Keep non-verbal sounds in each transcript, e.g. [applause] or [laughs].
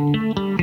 Esta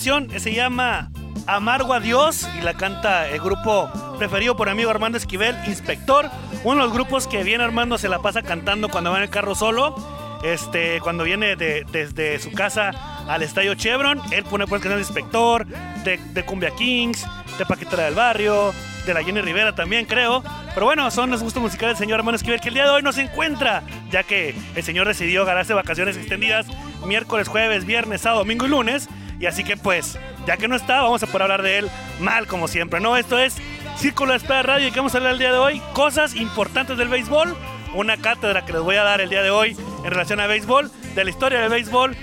canción se llama Amargo a Dios y la canta el grupo preferido por mi amigo Armando Esquivel, Inspector, uno de los grupos que viene Armando se la pasa cantando cuando va en el carro solo. Este, cuando viene de, desde su casa al estadio Chevron, él pone pues canciones de Inspector, de, de Cumbia Kings, de Paquetera del Barrio, de la Jenny Rivera también, creo. Pero bueno, son los gustos musicales del señor Armando Esquivel, que el día de hoy no se encuentra, ya que el señor decidió ganarse vacaciones extendidas miércoles, jueves, viernes, sábado, domingo y lunes. Y así que pues, ya que no está, vamos a poder hablar de él mal como siempre, ¿no? Esto es Círculo de Espera Radio y que vamos a hablar el día de hoy, cosas importantes del béisbol, una cátedra que les voy a dar el día de hoy en relación al béisbol, de la historia del béisbol,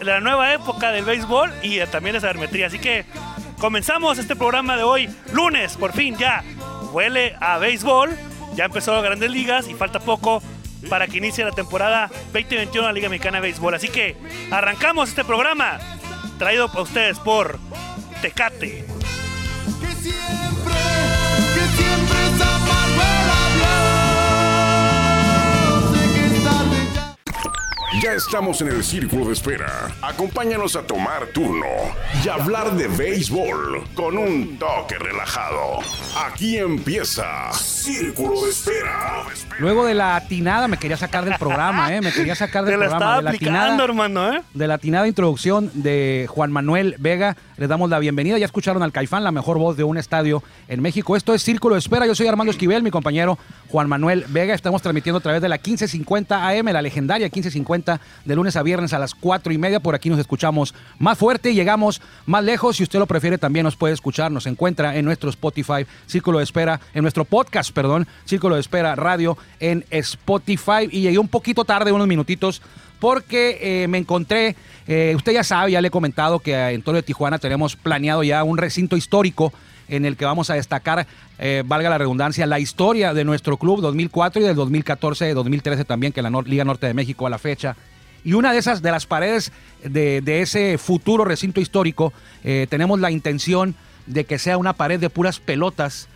de la nueva época del béisbol y también de sabermetría. Así que comenzamos este programa de hoy, lunes, por fin ya, huele a béisbol, ya empezó Grandes Ligas y falta poco para que inicie la temporada 2021 de la Liga Mexicana de Béisbol. Así que arrancamos este programa traído para ustedes por Tecate. Ya estamos en el círculo de espera. Acompáñanos a tomar turno y hablar de béisbol con un toque relajado. Aquí empieza Círculo de Espera. Luego de la atinada me quería sacar del programa, ¿eh? Me quería sacar [laughs] del Te la programa. estaba de la aplicando, atinada- hermano, ¿eh? de la atinada introducción de Juan Manuel Vega. Les damos la bienvenida. Ya escucharon al Caifán, la mejor voz de un estadio en México. Esto es Círculo de Espera. Yo soy Armando Esquivel, mi compañero Juan Manuel Vega. Estamos transmitiendo a través de la 1550 AM, la legendaria 1550, de lunes a viernes a las 4 y media. Por aquí nos escuchamos más fuerte y llegamos más lejos. Si usted lo prefiere, también nos puede escuchar. Nos encuentra en nuestro Spotify, Círculo de Espera, en nuestro podcast, perdón, Círculo de Espera Radio en Spotify. Y llegué un poquito tarde, unos minutitos, porque eh, me encontré, eh, usted ya sabe, ya le he comentado que en Toro de Tijuana tenemos planeado ya un recinto histórico en el que vamos a destacar, eh, valga la redundancia, la historia de nuestro club 2004 y del 2014, 2013 también, que la Liga Norte de México a la fecha. Y una de esas, de las paredes de, ese futuro recinto histórico, tenemos la intención de que sea una pared de puras pelotas,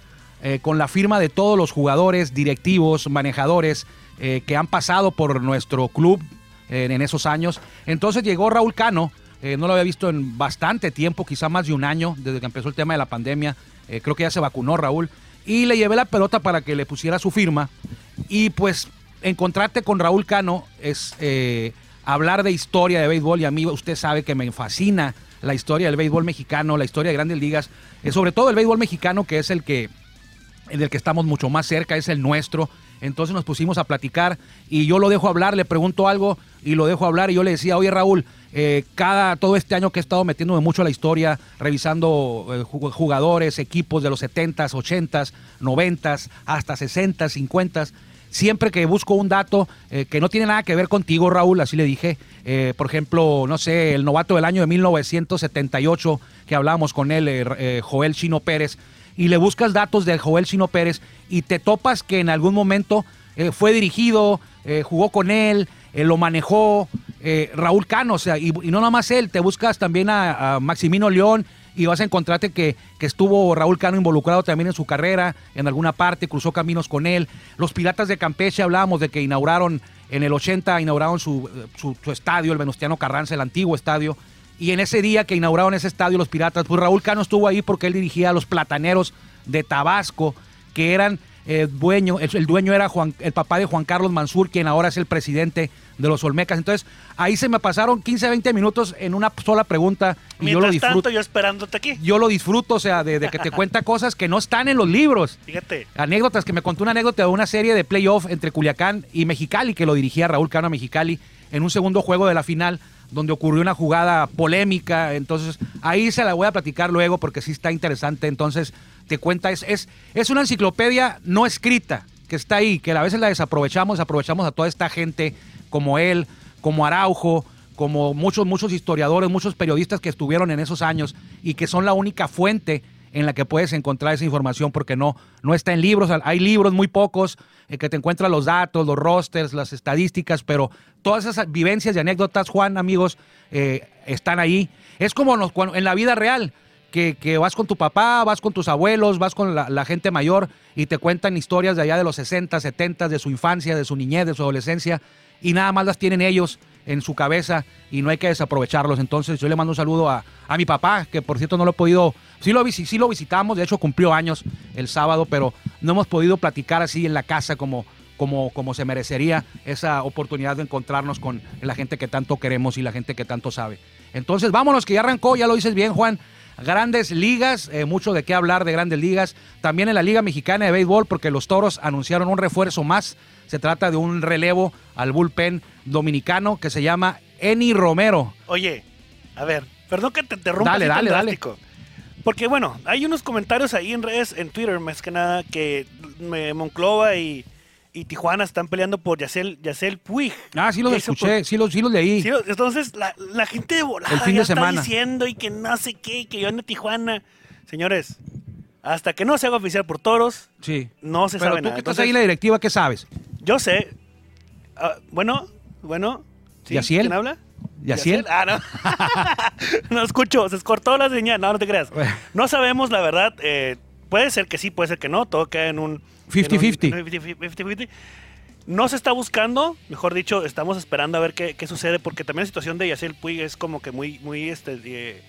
con la firma de todos los jugadores, directivos, manejadores que han pasado por nuestro club en esos años. Entonces llegó Raúl Cano, eh, no lo había visto en bastante tiempo, quizá más de un año, desde que empezó el tema de la pandemia. Eh, creo que ya se vacunó Raúl. Y le llevé la pelota para que le pusiera su firma. Y pues encontrarte con Raúl Cano es eh, hablar de historia de béisbol y a mí usted sabe que me fascina la historia del béisbol mexicano, la historia de grandes ligas, sobre todo el béisbol mexicano que es el que en el que estamos mucho más cerca, es el nuestro. Entonces nos pusimos a platicar y yo lo dejo hablar, le pregunto algo y lo dejo hablar y yo le decía, oye Raúl, eh, cada, todo este año que he estado metiéndome mucho a la historia, revisando eh, ju- jugadores, equipos de los 70s, 80s, 90s, hasta 60s, 50s, siempre que busco un dato eh, que no tiene nada que ver contigo, Raúl, así le dije, por ejemplo, no sé, el novato del año de 1978, que hablábamos con él, Joel Chino Pérez, y le buscas datos de Joel Chino Pérez y te topas que en algún momento eh, fue dirigido, eh, jugó con él, eh, lo manejó Raúl Cano, o sea, y, no nada más él, te buscas también a, a Maximino León y vas a encontrarte que, que estuvo Raúl Cano involucrado también en su carrera, en alguna parte, cruzó caminos con él. Los Piratas de Campeche hablábamos de que inauguraron en el 80, inauguraron su, su, su estadio, el Venustiano Carranza, el antiguo estadio. Y en ese día que inauguraron ese estadio los Piratas, pues Raúl Cano estuvo ahí porque él dirigía a los Plataneros de Tabasco, que eran eh, dueño, el, el dueño era Juan, el papá de Juan Carlos Mansur, quien ahora es el presidente de los Olmecas. Entonces, ahí se me pasaron 15, 20 minutos en una sola pregunta y yo lo Mientras disfruto. tanto, yo esperándote aquí. Yo lo disfruto, o sea, de, de que te cuenta cosas que no están en los libros. Fíjate. Anécdotas, que me contó una anécdota de una serie de playoff entre Culiacán y Mexicali, que lo dirigía Raúl Cano a Mexicali en un segundo juego de la final. Donde ocurrió una jugada polémica. Entonces, ahí se la voy a platicar luego porque sí está interesante. Entonces, te cuenta, es, es, es una enciclopedia no escrita que está ahí, que a veces la desaprovechamos, aprovechamos a toda esta gente como él, como Araujo, como muchos, muchos historiadores, muchos periodistas que estuvieron en esos años y que son la única fuente en la que puedes encontrar esa información porque no, no está en libros. Hay libros muy pocos eh, que te encuentran los datos, los rosters, las estadísticas, pero todas esas vivencias y anécdotas, Juan, amigos, eh, están ahí. Es como en la vida real. Que, que vas con tu papá, vas con tus abuelos, vas con la, la gente mayor y te cuentan historias de allá de los 60, 70, de su infancia, de su niñez, de su adolescencia, y nada más las tienen ellos en su cabeza y no hay que desaprovecharlos. Entonces yo le mando un saludo a, a mi papá, que por cierto no lo he podido, sí lo, sí lo visitamos, de hecho cumplió años el sábado, pero no hemos podido platicar así en la casa como, como, como se merecería esa oportunidad de encontrarnos con la gente que tanto queremos y la gente que tanto sabe. Entonces vámonos, que ya arrancó, ya lo dices bien Juan. Grandes ligas, eh, mucho de qué hablar de grandes ligas. También en la Liga Mexicana de Béisbol, porque los toros anunciaron un refuerzo más. Se trata de un relevo al bullpen dominicano que se llama Eni Romero. Oye, a ver, perdón que te interrumpa. Dale, dale, dale. Porque bueno, hay unos comentarios ahí en redes, en Twitter más que nada, que Monclova y, y Tijuana están peleando por Yacel, Yacel Puig. Ah, sí los escuché, sí los, sí los leí. Sí, entonces la, la gente de volada El fin ya de está semana. diciendo y que no sé qué, que yo ando a Tijuana. Señores, hasta que no se haga oficial por toros, Sí. no se Pero sabe tú nada. que estás Entonces, ahí en la directiva, ¿qué sabes? Yo sé. Ah, bueno, bueno. ¿sí? ¿Yaciel? ¿Quién habla? ¿Yaciel? Ah, no. [laughs] no escucho, se cortó la señal. No, no te creas. No sabemos, la verdad. eh, puede ser que sí, puede ser que no. Todo queda en un... 50-50. en un 50-50. No se está buscando, mejor dicho, estamos esperando a ver qué, qué sucede, porque también la situación de Yaciel Puig es como que muy, muy este, eh,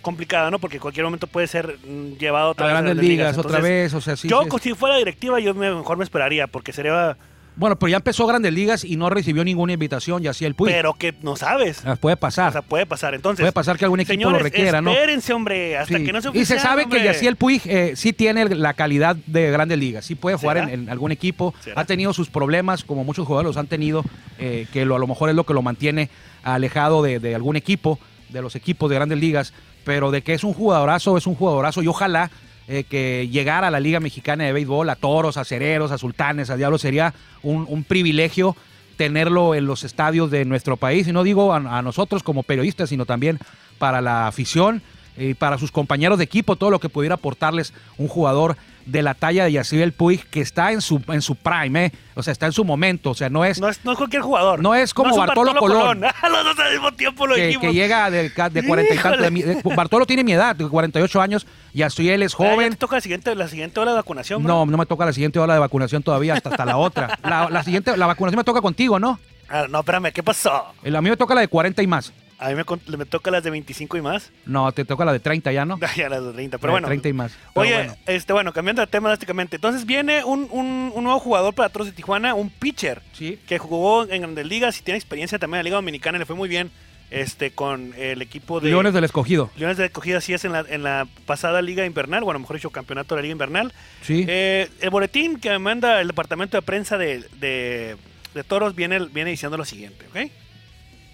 complicada, ¿no? Porque en cualquier momento puede ser mm, llevado otra A vez a grandes ligas, otra vez, o sea, sí. yo, sí. si fuera directiva, yo me- mejor me esperaría, porque sería... Bueno, pero ya empezó grandes ligas y no recibió ninguna invitación, ya sí el Puig. Pero que no sabes. Ah, puede pasar. O sea, puede pasar. Entonces, Puede pasar que algún equipo señores, lo requiera, ¿no? Espérense, hombre, hasta Sí. que no se y se sabe hombre. que Yaciel Puig eh, sí tiene la calidad de grandes ligas, sí puede jugar en, algún equipo, ¿Será? ha tenido sus problemas, como muchos jugadores los han tenido, eh, que lo, a lo mejor es lo que lo mantiene alejado de, de algún equipo, de los equipos de grandes ligas, pero de que es un jugadorazo, es un jugadorazo y ojalá eh, que llegara a la Liga Mexicana de Béisbol, a Toros, a Cereros, a Sultanes, a Diablos, sería un, un privilegio tenerlo en los estadios de nuestro país. Y no digo a, a nosotros como periodistas, sino también para la afición y para sus compañeros de equipo, todo lo que pudiera aportarles un jugador de la talla de Yaciel Puig, que está en su, en su prime, ¿eh? o sea, está en su momento, o sea, no es, No es, no es cualquier jugador. No es como Bartolo Colón. [laughs] Los dos al mismo tiempo lo que, dijimos. que llega de, ca- de 40 y de de- Bartolo tiene mi edad, de 48 años, Yaciel es Ah, ya joven. te toca la siguiente, la siguiente hora de vacunación, No, no me toca la siguiente hora de vacunación todavía, hasta, hasta la otra. La, la siguiente, la vacunación me toca contigo, ¿no? Ah, no, espérame, ¿qué pasó? El- A mí me toca la de 40 y más. A mí me, toca las de 25 y más. No, te toca la de 30 ya, ¿no? [laughs] Ya las de 30, La pero de bueno. 30 y más. Oye, bueno. este, bueno, cambiando de tema drásticamente. Entonces viene un, un- un nuevo jugador para Toros de Tijuana, un pitcher, Sí. que jugó en Grandes Ligas y tiene experiencia también en la Liga Dominicana. Le fue muy bien este, con el equipo de Leones del Escogido. Leones de Escogida, así es en la, en la pasada Liga Invernal, bueno, mejor dicho, campeonato de la Liga Invernal. Sí. Eh, el boletín que me manda el departamento de prensa de, de- de Toros viene, viene diciendo lo siguiente, ¿ok?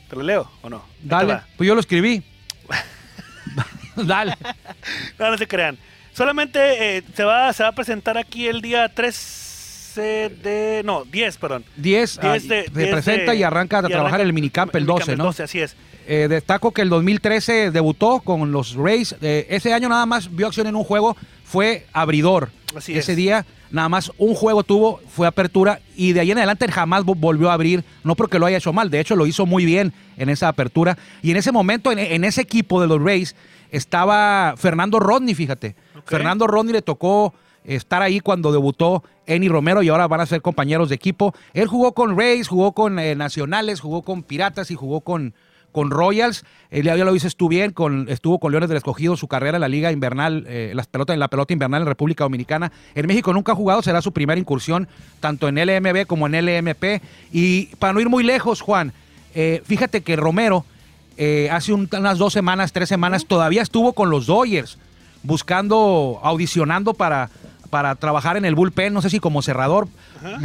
¿Te lo leo o no? Dale. Pues yo lo escribí. [laughs] Dale. No, no se crean. Solamente eh, se, va, se va a presentar aquí el día 13 de... No, 10, perdón. 10, ah, 10 de- se 10 presenta de- y arranca a y trabajar arranca en el minicamp el 12, ¿no? 12, así es. Eh, destaco que el 2013 debutó con los Rays. Eh, ese año nada más vio acción en un juego, fue abridor. Así ese es. día nada más un juego tuvo, fue apertura y de ahí en adelante jamás vo- volvió a abrir, no porque lo haya hecho mal, de hecho lo hizo muy bien en esa apertura. Y en ese momento, en, en ese equipo de los Rays, estaba Fernando Rodney, fíjate. Fernando Rodney le tocó estar ahí cuando debutó Eni Romero y ahora van a ser compañeros de equipo. Él jugó con Rays, jugó con eh, Nacionales, jugó con Piratas y jugó con, con Royals. Él ya lo dices tú bien, con, estuvo con Leones del Escogido, su carrera en la Liga Invernal, eh, las pelotas, en la pelota invernal en República Dominicana. En México nunca ha jugado, será su primera incursión, tanto en LMB como en LMP. Y para no ir muy lejos, Juan, eh, fíjate que Romero eh, hace un- unas dos semanas, tres semanas, todavía estuvo con los Dodgers, buscando, audicionando para, para trabajar en el bullpen, no sé si como cerrador.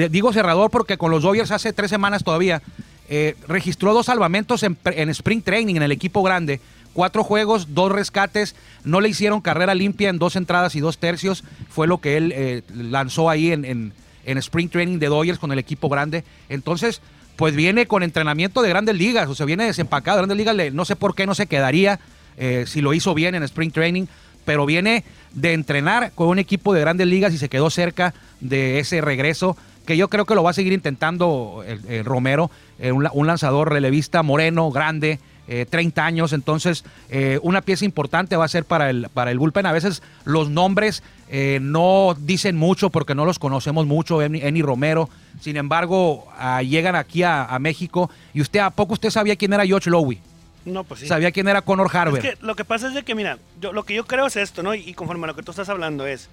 Digo cerrador porque con los Dodgers hace tres semanas todavía eh, registró dos salvamentos en, Spring Training en el equipo grande. Cuatro juegos, dos rescates. No le hicieron carrera limpia en dos entradas y dos tercios. Fue lo que él eh, lanzó ahí en, en- Spring Training de Dodgers con el equipo grande. Entonces, pues viene con entrenamiento de grandes ligas. O sea, viene desempacado de grandes ligas. No sé por qué no se quedaría eh, si lo hizo bien en Spring Training. Pero viene de entrenar con un equipo de grandes ligas y se quedó cerca de ese regreso que yo creo que lo va a seguir intentando el, el Romero, eh, un, la- un lanzador relevista moreno, grande, eh, 30 años, entonces eh, una pieza importante va a ser para el, para el bullpen. A veces los nombres eh, no dicen mucho porque no los conocemos mucho, Eni, Eni Romero, sin embargo ah, llegan aquí a, a México y usted, ¿a poco usted sabía quién era George Lowy? No, pues sí. ¿Sabía quién era Conor Es Harber? que lo que pasa es de que, mira, yo, lo que yo creo es esto, ¿no? Y, y conforme a lo que tú estás hablando es...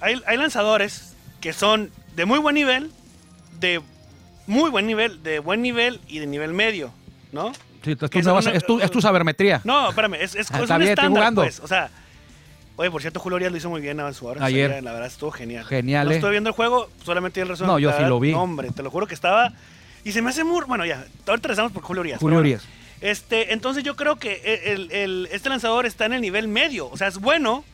Hay, hay lanzadores que son de muy buen nivel, de muy buen nivel, de buen nivel y de nivel medio, ¿no? Sí, es, tu que nueva- son- es tu, es tu sabermetría. No, espérame, es, es, Ah, es un bien, estándar, pues. O sea, oye, por cierto, Julio Urias lo hizo muy bien a su hora. Ayer. O sea, la verdad estuvo genial. Genial, No eh. estoy viendo el juego, solamente el resumen. No, yo sí lo vi. no, hombre, te lo juro que estaba... Y se me hace muy... Bueno, ya, ahorita rezamos por Julio Urias. Julio. Urias. Este, entonces yo creo que el, el- este lanzador está en el nivel medio. O sea, es bueno.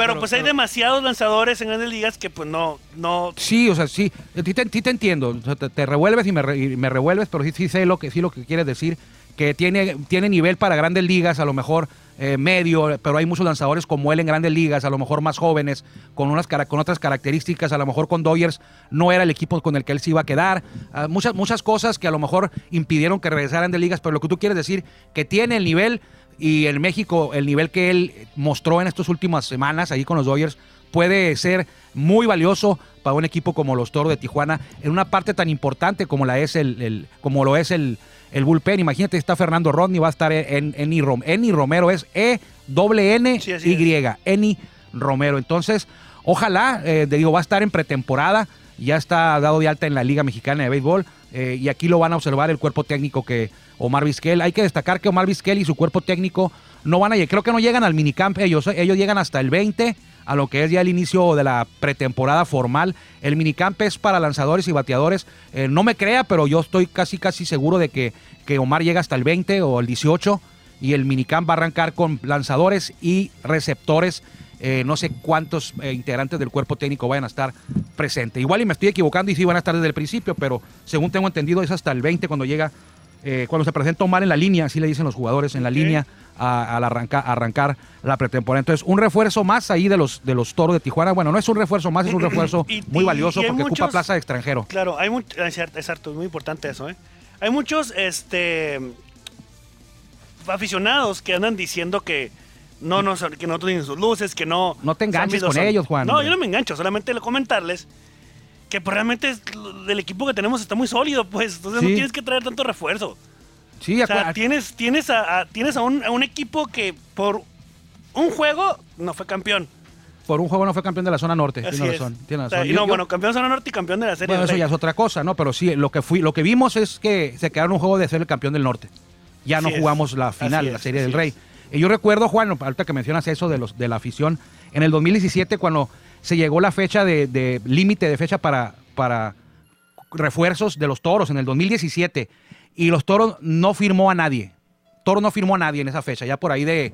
Pero, Pero- pues hay demasiados lanzadores en grandes ligas que pues no, no. Sí, o sea, sí, te, sí te entiendo, o sea, te, te revuelves y me, re- y me revuelves, pero sí, sí sé lo que sí lo que quieres decir, que tiene, tiene nivel para grandes ligas, a lo mejor eh, medio, pero hay muchos lanzadores como él en grandes ligas, a lo mejor más jóvenes, con unas con otras características, a lo mejor con Dodgers no era el equipo con el que él se iba a quedar, ah, muchas muchas cosas que a lo mejor impidieron que regresara a grandes ligas, pero lo que tú quieres decir que tiene el nivel y en México el nivel que él mostró en estas últimas semanas ahí con los Dodgers puede ser muy valioso para un equipo como los Toros de Tijuana en una parte tan importante como la es el, el- como lo es el, el bullpen. Imagínate, está Fernando Rodney, va a estar en Eni Rom, Eni Romero es E doble N Sí, Y, Eni Romero. Entonces, ojalá, eh, te digo, va a estar en pretemporada, ya está dado de alta en la Liga Mexicana de Béisbol eh, y aquí lo van a observar el cuerpo técnico que Omar Vizquel. Hay que destacar que Omar Vizquel y su cuerpo técnico no van a llegar, creo que no llegan al minicamp ellos, ellos llegan hasta el 20 a lo que es ya el inicio de la pretemporada formal. El minicamp es para lanzadores y bateadores. Eh, no me crea, pero yo estoy casi casi seguro de que, que Omar llega hasta el 20 o el 18 y el minicamp va a arrancar con lanzadores y receptores. Eh, no sé cuántos eh, integrantes del cuerpo técnico vayan a estar presentes. Igual y me estoy equivocando y sí van a estar desde el principio, pero según tengo entendido es hasta el 20 cuando llega, eh, cuando se presenta Omar en la línea, así le dicen los jugadores, en la línea al arranca- arrancar la pretemporada. Entonces, un refuerzo más ahí de los, de los toros de Tijuana. Bueno, no es un refuerzo más, es un [clears throat] refuerzo Y- muy valioso porque ocupa muchos- plaza de extranjero. Claro, hay muchos. Exacto, es muy importante eso, ¿eh? Hay muchos este, aficionados que andan diciendo que no, no, que no tienen sus luces, que no. No te enganches con ellos, Juan. No, yo no me engancho, solamente le comentarles que pues, realmente es- el equipo que tenemos está muy sólido, pues. Entonces Sí. no tienes que traer tanto refuerzo. Sí, O sea, tienes, tienes, a, a- tienes a, un, a un equipo que por un juego no fue campeón. por un juego no fue campeón de la zona norte. Así Tiene razón. Tiene O sea, razón. y no, yo- bueno, campeón zona norte y campeón de la serie. Bueno, eso ya es otra cosa, ¿no? Pero sí, lo que fui, lo que vimos es que se quedaron un juego de ser el campeón del norte. Ya no es. jugamos la final, Así la serie del Rey. es. Y yo recuerdo, Juan, ahorita que mencionas eso de los de la afición, en el 2017 cuando se llegó la fecha de, límite de fecha para, para refuerzos de los toros en el 2017 y los toros no firmó a nadie. Toro no firmó a nadie en esa fecha, ya por ahí de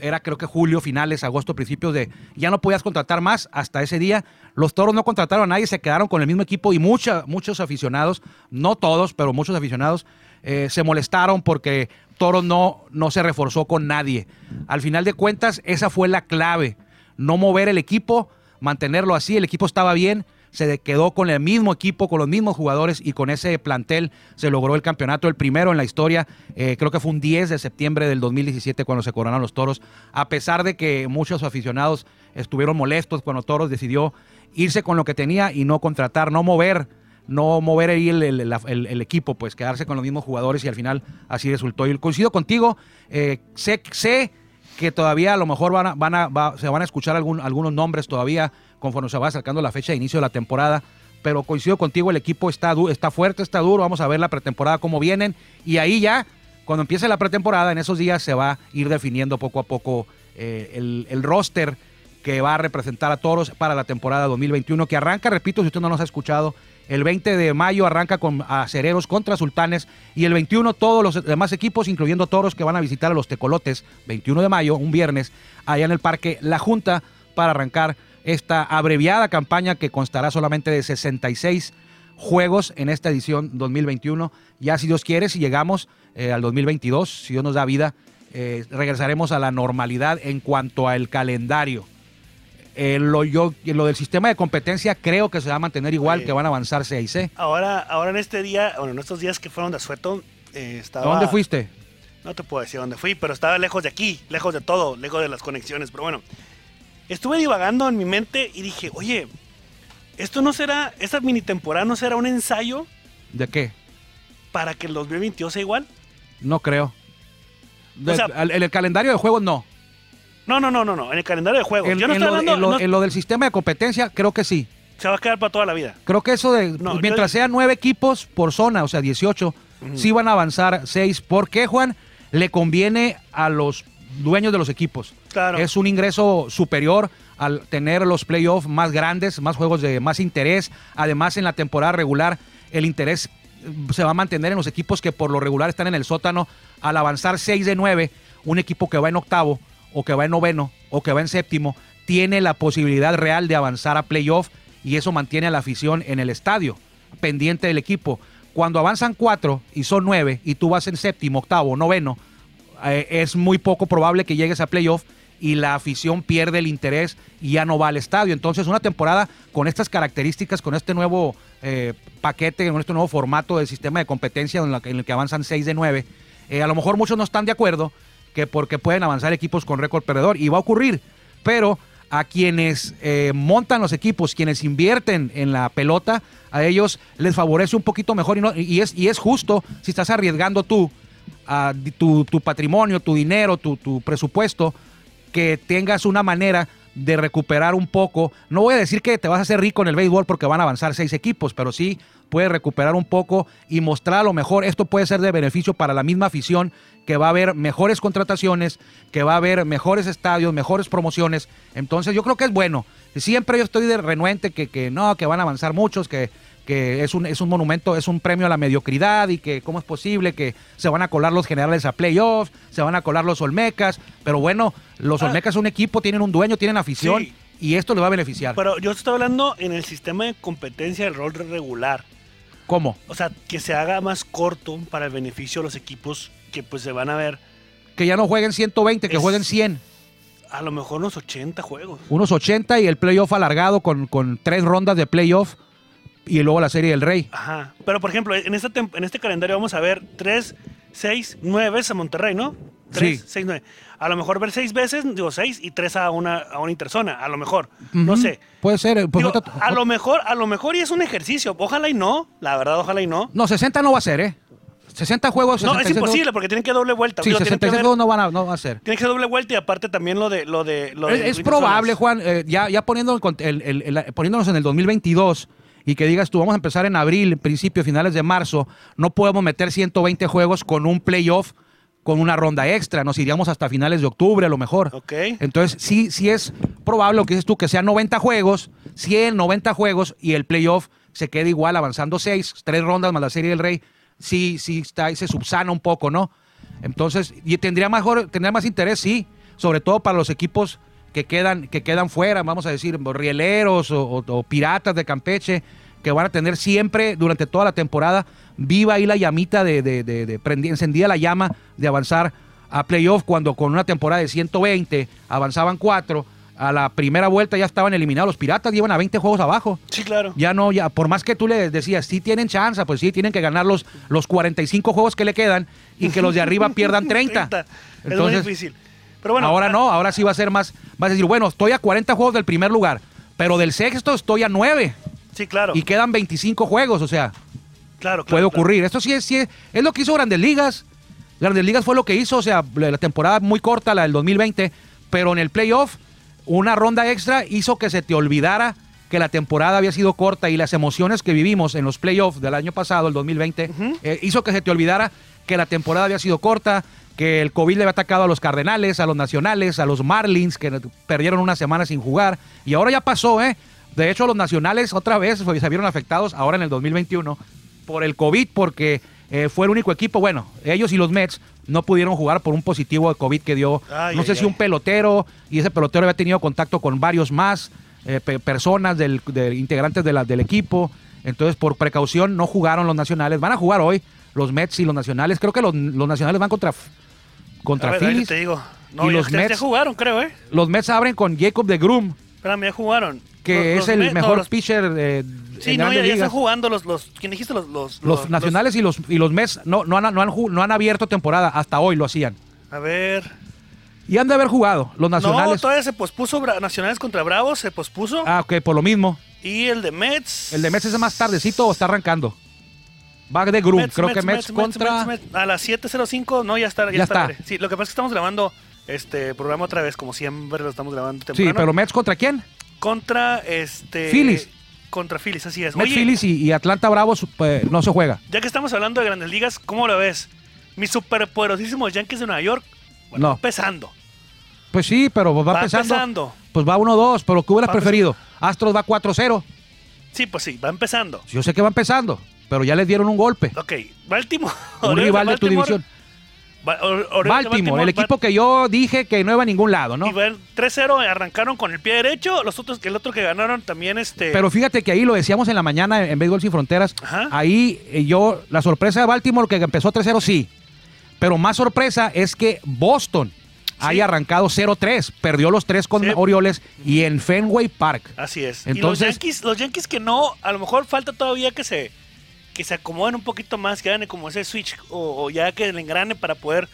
era creo que julio, finales, agosto, principios de ya no podías contratar más hasta ese día. Los toros no contrataron a nadie, se quedaron con el mismo equipo y mucha, muchos aficionados, no todos, pero muchos aficionados eh, se molestaron porque Toro no, no se reforzó con nadie. Al final de cuentas, esa fue la clave. No mover el equipo, mantenerlo así, el equipo estaba bien, se quedó con el mismo equipo, con los mismos jugadores y con ese plantel se logró el campeonato, el primero en la historia. Eh, creo que fue un 10 de septiembre del 2017 cuando se coronaron los toros. A pesar de que muchos aficionados estuvieron molestos cuando Toros decidió irse con lo que tenía y no contratar, no mover, no mover ahí el- el equipo, pues quedarse con los mismos jugadores y al final así resultó. Y coincido contigo, eh, sé, sé que todavía a lo mejor van a, van a, se van a escuchar algún- algunos nombres todavía conforme se va acercando la fecha de inicio de la temporada. Pero coincido contigo, el equipo está, du- está fuerte, está duro. Vamos a ver la pretemporada cómo vienen. Y ahí ya, cuando empiece la pretemporada, en esos días se va a ir definiendo poco a poco eh, el, el roster que va a representar a Toros para la temporada 2021, que arranca, repito, si usted no nos ha escuchado, El 20 de mayo arranca con Acereros contra Sultanes. Y el 21 todos los demás equipos, incluyendo Toros, que van a visitar a los Tecolotes. 21 de mayo, un viernes, allá en el Parque La Junta para arrancar esta abreviada campaña que constará solamente de 66 juegos en esta edición 2021. Ya si Dios quiere, si llegamos eh, al 2022, si Dios nos da vida, eh, regresaremos a la normalidad en cuanto al calendario. Eh, lo, yo, lo del sistema de competencia creo que se va a mantener igual, Sí. que van a avanzar 6 Ahora, ahora en este día, bueno, en estos días que fueron de asueto, eh, estaba... ¿Dónde fuiste? No te puedo decir dónde fui, pero estaba lejos de aquí, lejos de todo, lejos de las conexiones. Pero bueno, estuve divagando en mi mente y dije, oye, ¿esto no será, esta mini temporada no será un ensayo ¿De qué? para que el 2022 sea igual? No creo. De- sea- en el calendario de juegos no. No, no, no, no, no, en el calendario de juegos. En, Yo no en estoy lo, hablando, en lo- no- en lo del sistema de competencia creo que sí. se va a quedar para toda la vida. Creo que eso de, No, mientras yo- sean nueve equipos por zona, o sea, 18, sí van a avanzar seis. ¿Por qué, Juan? Le conviene a los dueños de los equipos. Claro. Es un ingreso superior al tener los playoffs más grandes, más juegos de más interés. Además, en la temporada regular, el interés eh, se va a mantener en los equipos que por lo regular están en el sótano. Al avanzar 6 de 9, un equipo que va en octavo, o que va en noveno, o que va en séptimo, tiene la posibilidad real de avanzar a playoff y eso mantiene a la afición en el estadio, pendiente del equipo. Cuando avanzan cuatro y son nueve y tú vas en séptimo, octavo, noveno, eh, es muy poco probable que llegues a playoff y la afición pierde el interés y ya no va al estadio. Entonces, una temporada con estas características, con este nuevo eh, paquete, con este nuevo formato del sistema de competencia en, la el que avanzan 6 de 9, eh, a lo mejor muchos no están de acuerdo que porque pueden avanzar equipos con récord perdedor y va a ocurrir, pero a quienes eh, montan los equipos, quienes invierten en la pelota, a ellos les favorece un poquito mejor y, no- y es, y es justo si estás arriesgando tú a tu, tu patrimonio, tu dinero, tu presupuesto, que tengas una manera de recuperar un poco. No voy a decir que te vas a hacer rico en el béisbol porque van a avanzar seis equipos, pero sí puedes recuperar un poco y mostrar a lo mejor. Esto puede ser de beneficio para la misma afición, que va a haber mejores contrataciones, que va a haber mejores estadios, mejores promociones. Entonces yo creo que es bueno. Siempre yo estoy de renuente que, que no, que van a avanzar muchos, que, que es, un, es un monumento, es un premio a la mediocridad y que cómo es posible que se van a colar los generales a playoffs, se van a colar los Olmecas, pero bueno, los Ah. Olmecas son un equipo, tienen un dueño, tienen afición Sí. y esto le va a beneficiar. Pero yo estoy hablando en el sistema de competencia del rol regular. ¿Cómo? O sea, que se haga más corto para el beneficio de los equipos que pues se van a ver Que ya no jueguen 120, que Es- jueguen 100. a lo mejor unos 80 juegos. Unos 80 y el playoff alargado con, con tres rondas de playoff y luego la serie del Rey. Ajá. Pero por ejemplo, en, esta en este calendario vamos a ver 3, 6, 9 veces a Monterrey, ¿no? 3, Sí. 6, 9. A lo mejor ver 6 veces, digo 6 y 3 a una, a una interzona, a lo mejor. No sé. Puede ser. eh, pues, Digo, otra- a lo mejor, a lo mejor y es un ejercicio. Ojalá y no, la verdad, ojalá y no. No, 60 no va a ser, ¿eh? 60 juegos. No, es 66 juegos- imposible porque tienen que doble vuelta. Sí, Digo, tienen que 66 ver- juegos no van a, no va a ser. Tiene que ser doble vuelta y aparte también lo de lo de lo Es, de es probable. Juan, eh, ya, ya el- el- el- poniéndonos en el 2022 y que digas tú, vamos a empezar en abril, principio, finales de marzo, no podemos meter 120 juegos con un playoff, con una ronda extra, nos iríamos hasta finales de octubre a lo mejor. Ok. Entonces, sí, sí es probable lo que dices tú, que sean 90 juegos, 100, 90 juegos y el playoff se quede igual, avanzando 6, tres rondas más la Serie del Rey, sí, sí está, se subsana un poco, ¿no? Entonces, y tendría mejor, tendría más interés, sí, sobre todo para los equipos que quedan, que quedan fuera, vamos a decir, rieleros o, o- o piratas de Campeche, que van a tener siempre, durante toda la temporada, viva ahí la llamita de, de, de- de encendida la llama de avanzar a playoff cuando con una temporada de 120 avanzaban cuatro, a la primera vuelta ya estaban eliminados los piratas, llevan a 20 juegos abajo. Sí, claro. Ya no, ya, por más que tú le decías, sí tienen chance, pues sí, tienen que ganar los, los 45 juegos que le quedan y que los de arriba [laughs] pierdan 30. 30. Es muy Entonces, difícil. Pero bueno, ahora ah, no, ahora sí va a ser más, vas a decir, bueno, estoy a 40 juegos del primer lugar, pero del sexto estoy a 9 Sí, claro. y quedan 25 juegos, o sea, claro, claro, puede claro. ocurrir. Esto sí es, sí es, es lo que hizo Grandes Ligas. Grandes Ligas fue lo que hizo, o sea, la la temporada muy corta, la del 2020, pero en el playoff, una ronda extra hizo que se te olvidara que la temporada había sido corta y las emociones que vivimos en los playoffs del año pasado, el 2020, eh, hizo que se te olvidara que la temporada había sido corta, que el COVID le había atacado a los Cardenales, a los Nacionales, a los Marlins, que perdieron una semana sin jugar, y ahora ya pasó, ¿eh? De hecho, los nacionales otra vez pues, se vieron afectados ahora en el 2021 por el COVID, porque eh, fue el único equipo, bueno, ellos y los Mets no pudieron jugar por un positivo de COVID que dio, Ay, no sé ay, si ay. un pelotero, y ese pelotero había tenido contacto con varios más eh, pe- personas, del, de integrantes de la- del equipo. Entonces, por precaución, no jugaron los nacionales. Van a jugar hoy los Mets y los nacionales. Creo que los, los nacionales van contra, contra ver, Phillies. te digo. No, y los ya- ya Mets- jugaron, creo, ¿eh? Los Mets abren con Jacob de Groom, Espérame, ya jugaron. Que Los- es los el no, mejor los- pitcher eh, Sí, no, ya, ya están jugando los, los, ¿quién dijiste? Los, los, Los, nacionales y los y los Mets no, no, han, no, han, no han abierto temporada, hasta hoy lo hacían. A ver. Y han de haber jugado los No, nacionales. todavía se pospuso Nacionales contra Bravos, se pospuso. ah, ok, por lo mismo. Y el de Mets. ¿El de Mets es más tardecito o está arrancando? Va de Mets, creo Mets, que Mets, Mets, contra... A las 7.05, no, ya está. Ya, Ya está. está. Sí, lo que pasa es que estamos grabando este programa otra vez, como siempre lo estamos grabando Sí, pero Mets contra quién? Contra este. Phillies. Contra Phillies, así es. Mets, Oye, Phillies y, y Atlanta Bravos pues, no se juega. ya que estamos hablando de grandes ligas, ¿cómo lo ves? Mis superpoderosísimos Yankees de Nueva York. Bueno, No. empezando. Pues sí, pero va, Va empezando. empezando. Pues va 1-2, pero ¿qué hubieras Va preferido? Astros va 4-0. Sí, pues sí, va empezando. Yo sé que va empezando, pero ya les dieron un golpe. Ok, Baltimore. Un rival de tu división. Baltimore, el equipo que yo dije que no iba a ningún lado, ¿no? Y van 3-0 arrancaron con el pie derecho. Los otros, el otro que ganaron también este. Pero fíjate que ahí lo decíamos en la mañana en Béisbol Sin Fronteras. Ajá. Ahí eh, yo, la sorpresa de Baltimore que empezó 3-0, sí. Pero más sorpresa es que Boston haya arrancado 0-3. Perdió los tres con Sí. Orioles y en Fenway Park. Así es. Entonces- y los Yankees, los Yankees que no, a lo mejor falta todavía que se que se acomoden un poquito más, que hagan como ese switch o, o ya que le engrane para poder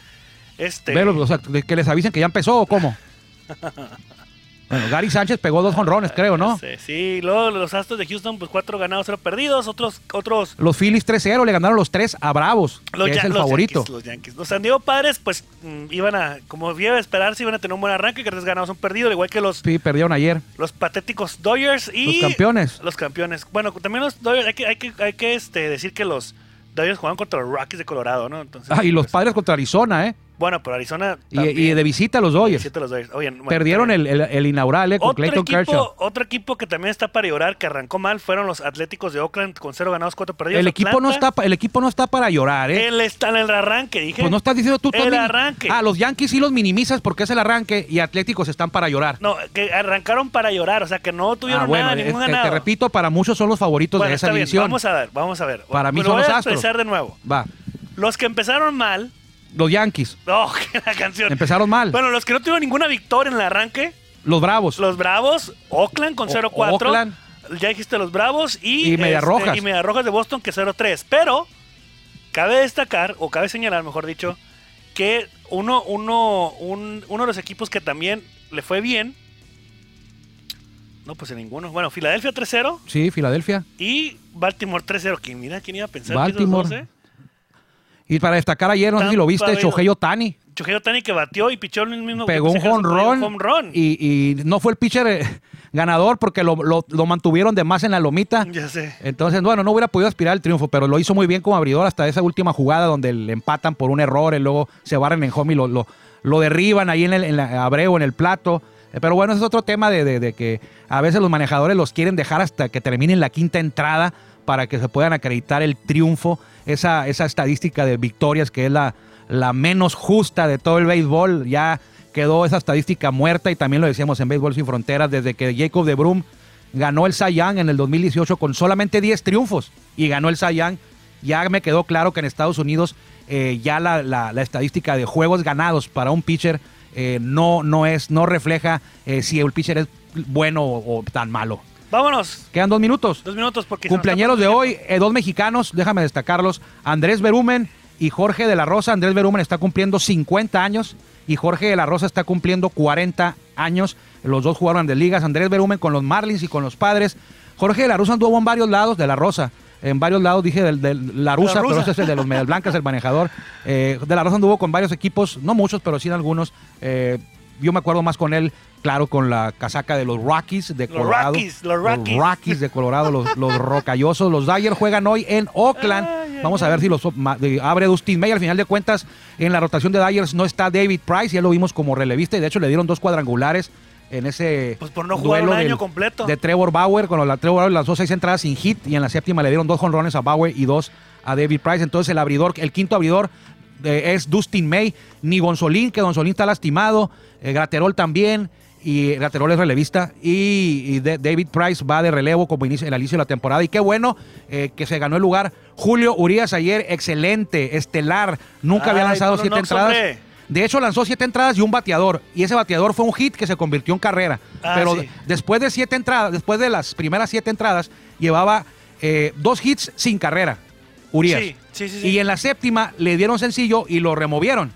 este Velo, o sea, que les avisen que ya empezó o cómo. [laughs] bueno, Gary Sánchez pegó dos jonrones, creo, ¿no? Sí, sí, luego los Astros de Houston, pues cuatro ganados, cero perdidos, otros, otros, Los Phillies 3-0 le ganaron los tres a Bravos, los, que es el los favorito. Yankees, los Yankees. Los San Diego Padres, pues mm, iban a, como iba a esperarse, iban a tener un buen arranque, que tres ganados, un perdido, al igual que los, Sí, perdieron ayer. los patéticos Dodgers y Los campeones. Los campeones. Bueno, también los Dodgers, hay que, hay que, hay que este, decir que los Dodgers jugaban contra los Rockies de Colorado, ¿no? Entonces, Ah, y los pues, padres contra Arizona, ¿eh? Bueno, pero Arizona. Y, también. y de visita a los Dodgers. Visita a los Dodgers. Oye, bueno, Perdieron el, el- el inaugural, ¿eh? Con Otro Clayton Kershaw. equipo, otro equipo que también está para llorar, que arrancó mal, fueron los Atléticos de Oakland con cero ganados, cuatro perdidos. El equipo, no está, el equipo no está para llorar, ¿eh? Él está en el arranque, dije. Pues no estás diciendo tú. El arranque. Ah, los Yankees sí los minimizas porque es el arranque y Atléticos están para llorar. No, que arrancaron para llorar, o sea, que no tuvieron ah, bueno, nada, ningún ganado. te repito, para muchos son los favoritos Bueno, de esa está bien, división. vamos a ver, vamos a ver. Para mí Me lo son voy los a Astros. de nuevo. Va, Los que empezaron mal. Los Yankees Oh, [laughs] que la canción. empezaron mal. Bueno, los que no tuvieron ninguna victoria en el arranque, los Bravos. los Bravos, Oakland con O- 0-4. Oakland. Ya dijiste los Bravos y, Y Medias este, Rojas. y Medias Rojas de Boston que 0-3. Pero cabe destacar, o cabe señalar, mejor dicho, que uno, uno, un- uno de los equipos que también le fue bien. No, pues en ninguno. Bueno, Filadelfia 3-0 Sí, Filadelfia. y Baltimore 3-0. ¿Quién, mira, ¿quién iba a pensar Baltimore. que esos dos, eh? Y para destacar ayer, no sé si lo viste. Shohei Otani. Shohei Otani que batió y pichó el mismo Pegó un run. Y, y no fue el pitcher eh, ganador porque lo, lo- lo mantuvieron de más en la lomita. Ya sé. Entonces, bueno, no hubiera podido aspirar al triunfo, pero lo hizo muy bien como abridor hasta esa última jugada donde le empatan por un error y luego se barren en home y lo, lo, lo derriban ahí en el en la Abreu, en el plato. Eh, Pero bueno, ese es otro tema de, de- de que a veces los manejadores los quieren dejar hasta que terminen la quinta entrada para que se puedan acreditar el triunfo, esa, esa estadística de victorias que es la, la menos justa de todo el béisbol. Ya quedó esa estadística muerta y también lo decíamos en Béisbol Sin Fronteras desde que Jacob de Brum ganó el Young en el 2018 con solamente 10 triunfos y ganó el Young. Ya me quedó claro que en Estados Unidos eh, ya la, la- estadística de juegos ganados para un pitcher eh, no, no, es, no refleja eh, si el pitcher es bueno o tan malo. Vámonos. Quedan dos minutos. Dos minutos porque... Cumpleañeros de hoy, eh, dos mexicanos, déjame destacarlos, Andrés Berumen y Jorge de la Rosa. Andrés Berumen está cumpliendo 50 años y Jorge de la Rosa está cumpliendo 40 años. Los dos jugaron de ligas, Andrés Berumen con los Marlins y con los Padres. Jorge de la Rosa anduvo en varios lados de la Rosa. En varios lados dije del, del- la Rusa, La pero ese es el de los Medias Blancas, el manejador. Eh, de la Rosa anduvo con varios equipos, no muchos, pero sí en algunos. Eh, yo me acuerdo más con él, claro, con la casaca de los Rockies de Los Colorado. Rockies, los Rockies. Rockies de Colorado, los, los rocallosos. Los Dodgers juegan hoy en Oakland. Ay, ay, Vamos a ver si los abre Dustin May. Al final de cuentas, en la rotación de Dodgers no está David Price. Ya lo vimos como relevista y de hecho le dieron dos cuadrangulares en ese Pues por no jugar duelo un año del- completo. de Trevor Bauer. Cuando la Trevor Bauer lanzó seis entradas sin hit y en la séptima le dieron dos jonrones a Bauer y dos a David Price. Entonces el abridor, el quinto abridor eh, es Dustin May, ni Gonzolín, que Gonzolín está lastimado, eh, Graterol también. Y Graterol es relevista. Y, y de- David Price va de relevo como inicio, en el inicio de la temporada. Y qué bueno eh, que se ganó el lugar. Julio Urias ayer, excelente, estelar. Nunca había lanzado siete Knox, entradas. hombre. De hecho, lanzó siete entradas y un bateador. Y ese bateador fue un hit que se convirtió en carrera. Ah, Pero sí. después de siete entradas, después de las primeras siete entradas, llevaba eh, dos hits sin carrera. Urias. Sí, sí, sí. Y en la séptima le dieron sencillo y lo removieron.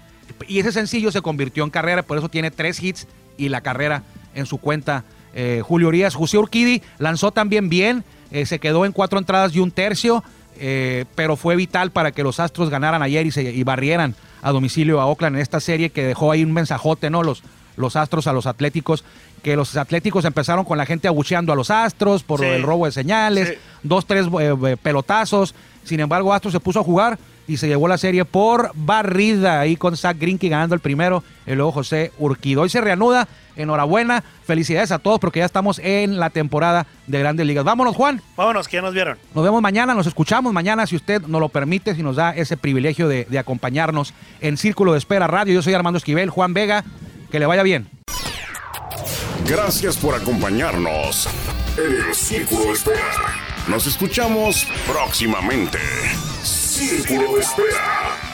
Y ese sencillo se convirtió en carrera, por eso tiene tres hits y la carrera en su cuenta. eh, Julio Urias, José Urquidi lanzó también bien, eh, se quedó en cuatro entradas y un tercio, eh, pero fue vital para que los Astros ganaran ayer y, se, y barrieran a domicilio a Oakland en esta serie que dejó ahí un mensajote, ¿no? Los, los Astros a los Atléticos, que los Atléticos empezaron con la gente abucheando a los Astros por Sí. el robo de señales, Sí. dos, tres eh, eh, pelotazos. Sin embargo, Astros se puso a jugar y se llevó la serie por barrida ahí con Zach Greinke ganando el primero y luego José Urquido. Hoy se reanuda. Enhorabuena. Felicidades a todos porque ya estamos en la temporada de Grandes Ligas. Vámonos, Juan. Vámonos, que ya nos vieron. Nos vemos mañana, nos escuchamos mañana si usted nos lo permite, si nos da ese privilegio de, de acompañarnos en Círculo de Espera Radio. Yo soy Armando Esquivel, Juan Vega. Que le vaya bien. Gracias por acompañarnos en el Círculo Espera. Nos escuchamos próximamente. Círculo Espera.